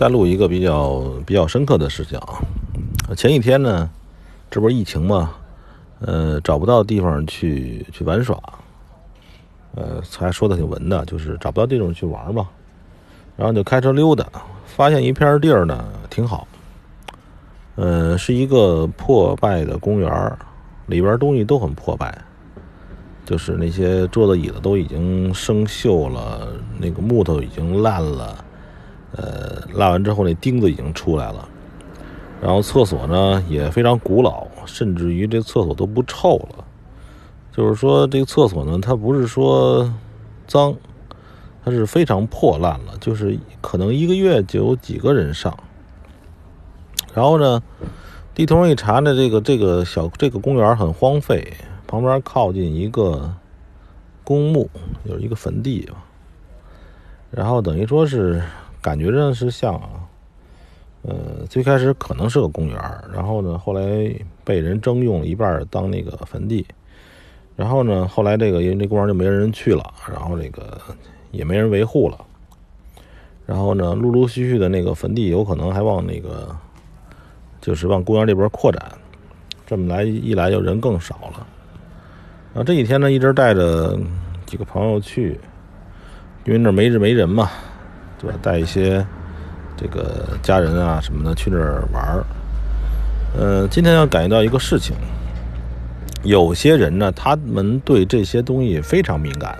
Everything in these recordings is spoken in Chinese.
再录一个比较比较深刻的事情啊。前几天呢，这不是疫情嘛，呃，找不到地方去去玩耍，呃，才说的挺文的，就是找不到地方去玩嘛。然后就开车溜达，发现一片地儿呢挺好，呃，是一个破败的公园，里边东西都很破败。就是那些桌子椅子都已经生锈了，那个木头已经烂了，呃，烂完之后那钉子已经出来了。然后厕所呢也非常古老，甚至于这厕所都不臭了。就是说这个厕所呢，它不是说脏，它是非常破烂了，就是可能一个月就有几个人上。然后呢，地图上一查呢，这个这个小这个公园很荒废。旁边靠近一个公墓，有一个坟地吧。然后等于说是感觉上是像啊，呃，最开始可能是个公园，然后呢，后来被人征用了一半当那个坟地。然后呢，后来这个因为这公园就没人去了，然后这个也没人维护了。然后呢，陆陆续续的那个坟地有可能还往那个，就是往公园这边扩展。这么来一来，就人更少了。然后这几天呢，一直带着几个朋友去，因为那没日没人嘛，对吧？带一些这个家人啊什么的去那儿玩儿。呃，今天要感觉到一个事情，有些人呢，他们对这些东西非常敏感。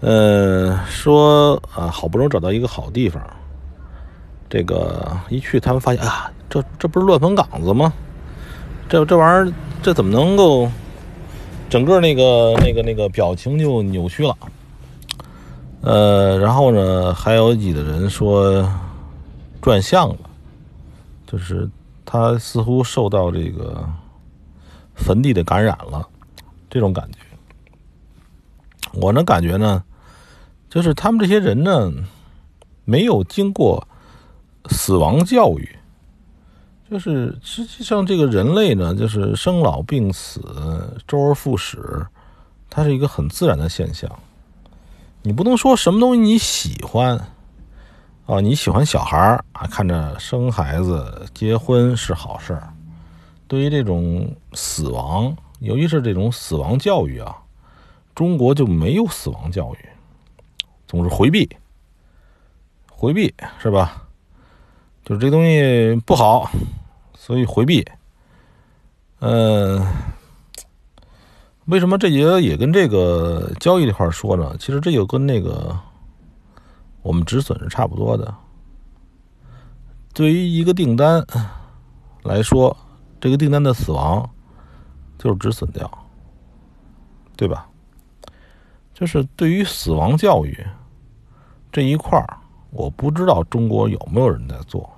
呃，说啊，好不容易找到一个好地方，这个一去，他们发现啊，这这不是乱坟岗子吗？这这玩意儿，这怎么能够？整个那个那个那个表情就扭曲了，呃，然后呢，还有几个人说转向了，就是他似乎受到这个坟地的感染了，这种感觉。我呢感觉呢，就是他们这些人呢，没有经过死亡教育。就是实际上，这个人类呢，就是生老病死、周而复始，它是一个很自然的现象。你不能说什么东西你喜欢啊，你喜欢小孩儿啊，看着生孩子、结婚是好事儿。对于这种死亡，尤其是这种死亡教育啊，中国就没有死亡教育，总是回避，回避是吧？就是这东西不好。所以回避，嗯，为什么这节也跟这个交易这块说呢？其实这就跟那个我们止损是差不多的。对于一个订单来说，这个订单的死亡就是止损掉，对吧？就是对于死亡教育这一块儿，我不知道中国有没有人在做，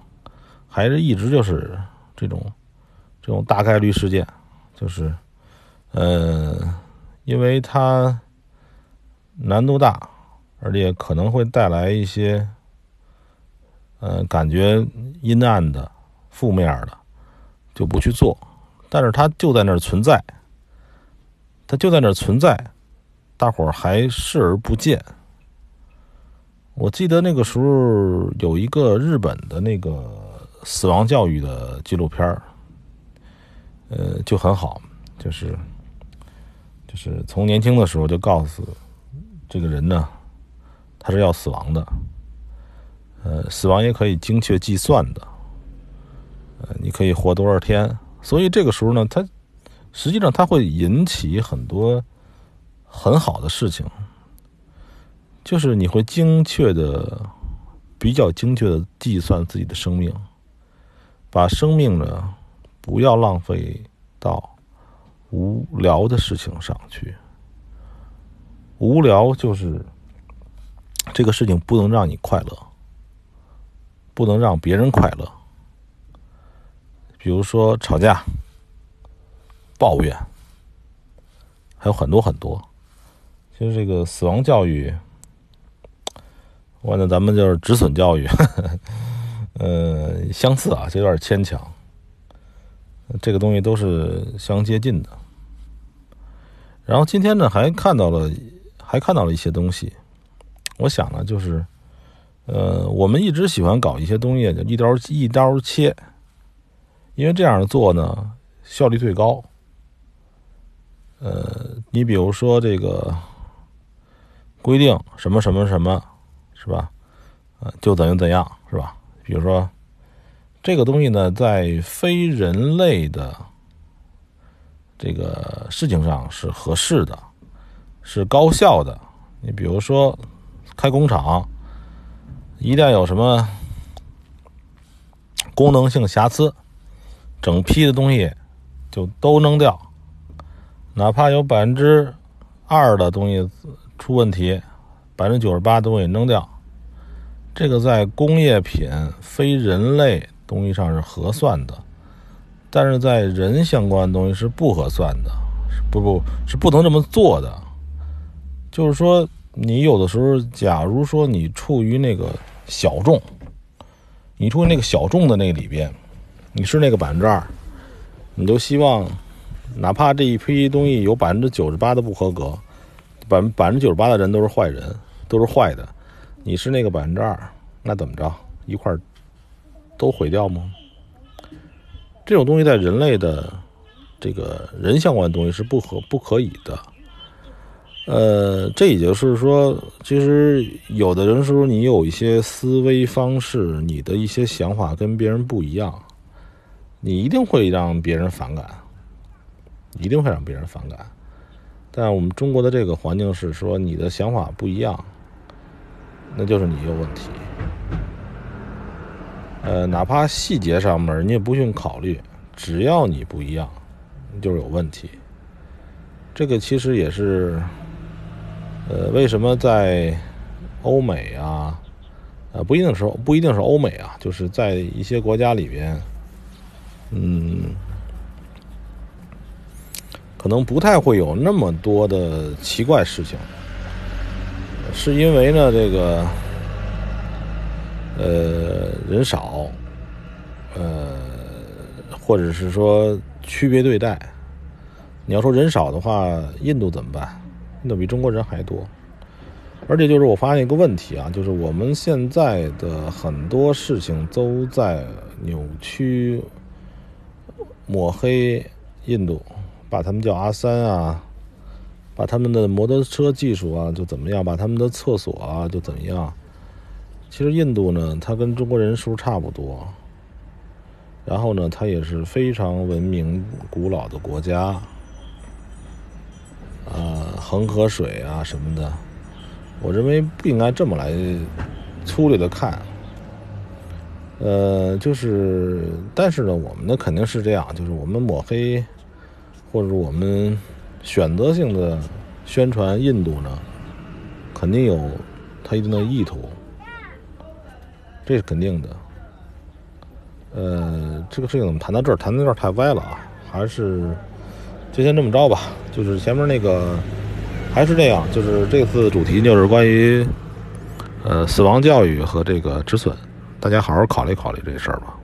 还是一直就是。这种这种大概率事件，就是，呃，因为它难度大，而且可能会带来一些，呃，感觉阴暗的、负面的，就不去做。但是它就在那儿存在，它就在那儿存在，大伙儿还视而不见。我记得那个时候有一个日本的那个。死亡教育的纪录片儿，呃，就很好，就是，就是从年轻的时候就告诉这个人呢，他是要死亡的，呃，死亡也可以精确计算的，呃，你可以活多少天，所以这个时候呢，他实际上他会引起很多很好的事情，就是你会精确的、比较精确的计算自己的生命。把生命呢，不要浪费到无聊的事情上去。无聊就是这个事情不能让你快乐，不能让别人快乐。比如说吵架、抱怨，还有很多很多。其实这个死亡教育，完了咱们就是止损教育。呃，相似啊，就有点牵强。这个东西都是相接近的。然后今天呢，还看到了，还看到了一些东西。我想呢，就是，呃，我们一直喜欢搞一些东西，就一刀一刀切，因为这样做呢效率最高。呃，你比如说这个规定什么什么什么，是吧？呃，就怎样怎样，是吧？比如说这个东西呢，在非人类的这个事情上是合适的，是高效的。你比如说开工厂，一旦有什么功能性瑕疵，整批的东西就都扔掉。哪怕有百分之二的东西出问题，百分之九十八东西扔掉，这个在工业品、非人类东西上是合算的，但是在人相关的东西是不合算的，不不是不能这么做的。就是说，你有的时候，假如说你处于那个小众，你处于那个小众的那个里边，你是那个百分之二，你就希望。哪怕这一批东西有百分之九十八的不合格，百百分之九十八的人都是坏人，都是坏的，你是那个百分之二，那怎么着？一块儿都毁掉吗？这种东西在人类的这个人相关的东西是不可不可以的。呃，这也就是说，其实有的人说你有一些思维方式，你的一些想法跟别人不一样，你一定会让别人反感。一定会让别人反感，但我们中国的这个环境是说，你的想法不一样，那就是你有问题。呃，哪怕细节上面你也不用考虑，只要你不一样，就是有问题。这个其实也是，呃，为什么在欧美啊，呃，不一定是不一定是欧美啊，就是在一些国家里边，嗯。可能不太会有那么多的奇怪事情，是因为呢，这个呃人少，呃，或者是说区别对待。你要说人少的话，印度怎么办？印度比中国人还多，而且就是我发现一个问题啊，就是我们现在的很多事情都在扭曲、抹黑印度。把他们叫阿三啊，把他们的摩托车技术啊就怎么样，把他们的厕所啊就怎么样。其实印度呢，它跟中国人数差不多，然后呢，它也是非常文明古老的国家。啊，恒河水啊什么的，我认为不应该这么来粗略的看。呃，就是，但是呢，我们呢肯定是这样，就是我们抹黑。或者我们选择性的宣传印度呢，肯定有它一定的意图，这是肯定的。呃，这个事情怎么谈到这儿？谈到这儿太歪了啊！还是就先这么着吧。就是前面那个还是这样，就是这次主题就是关于呃死亡教育和这个止损，大家好好考虑考虑这事儿吧。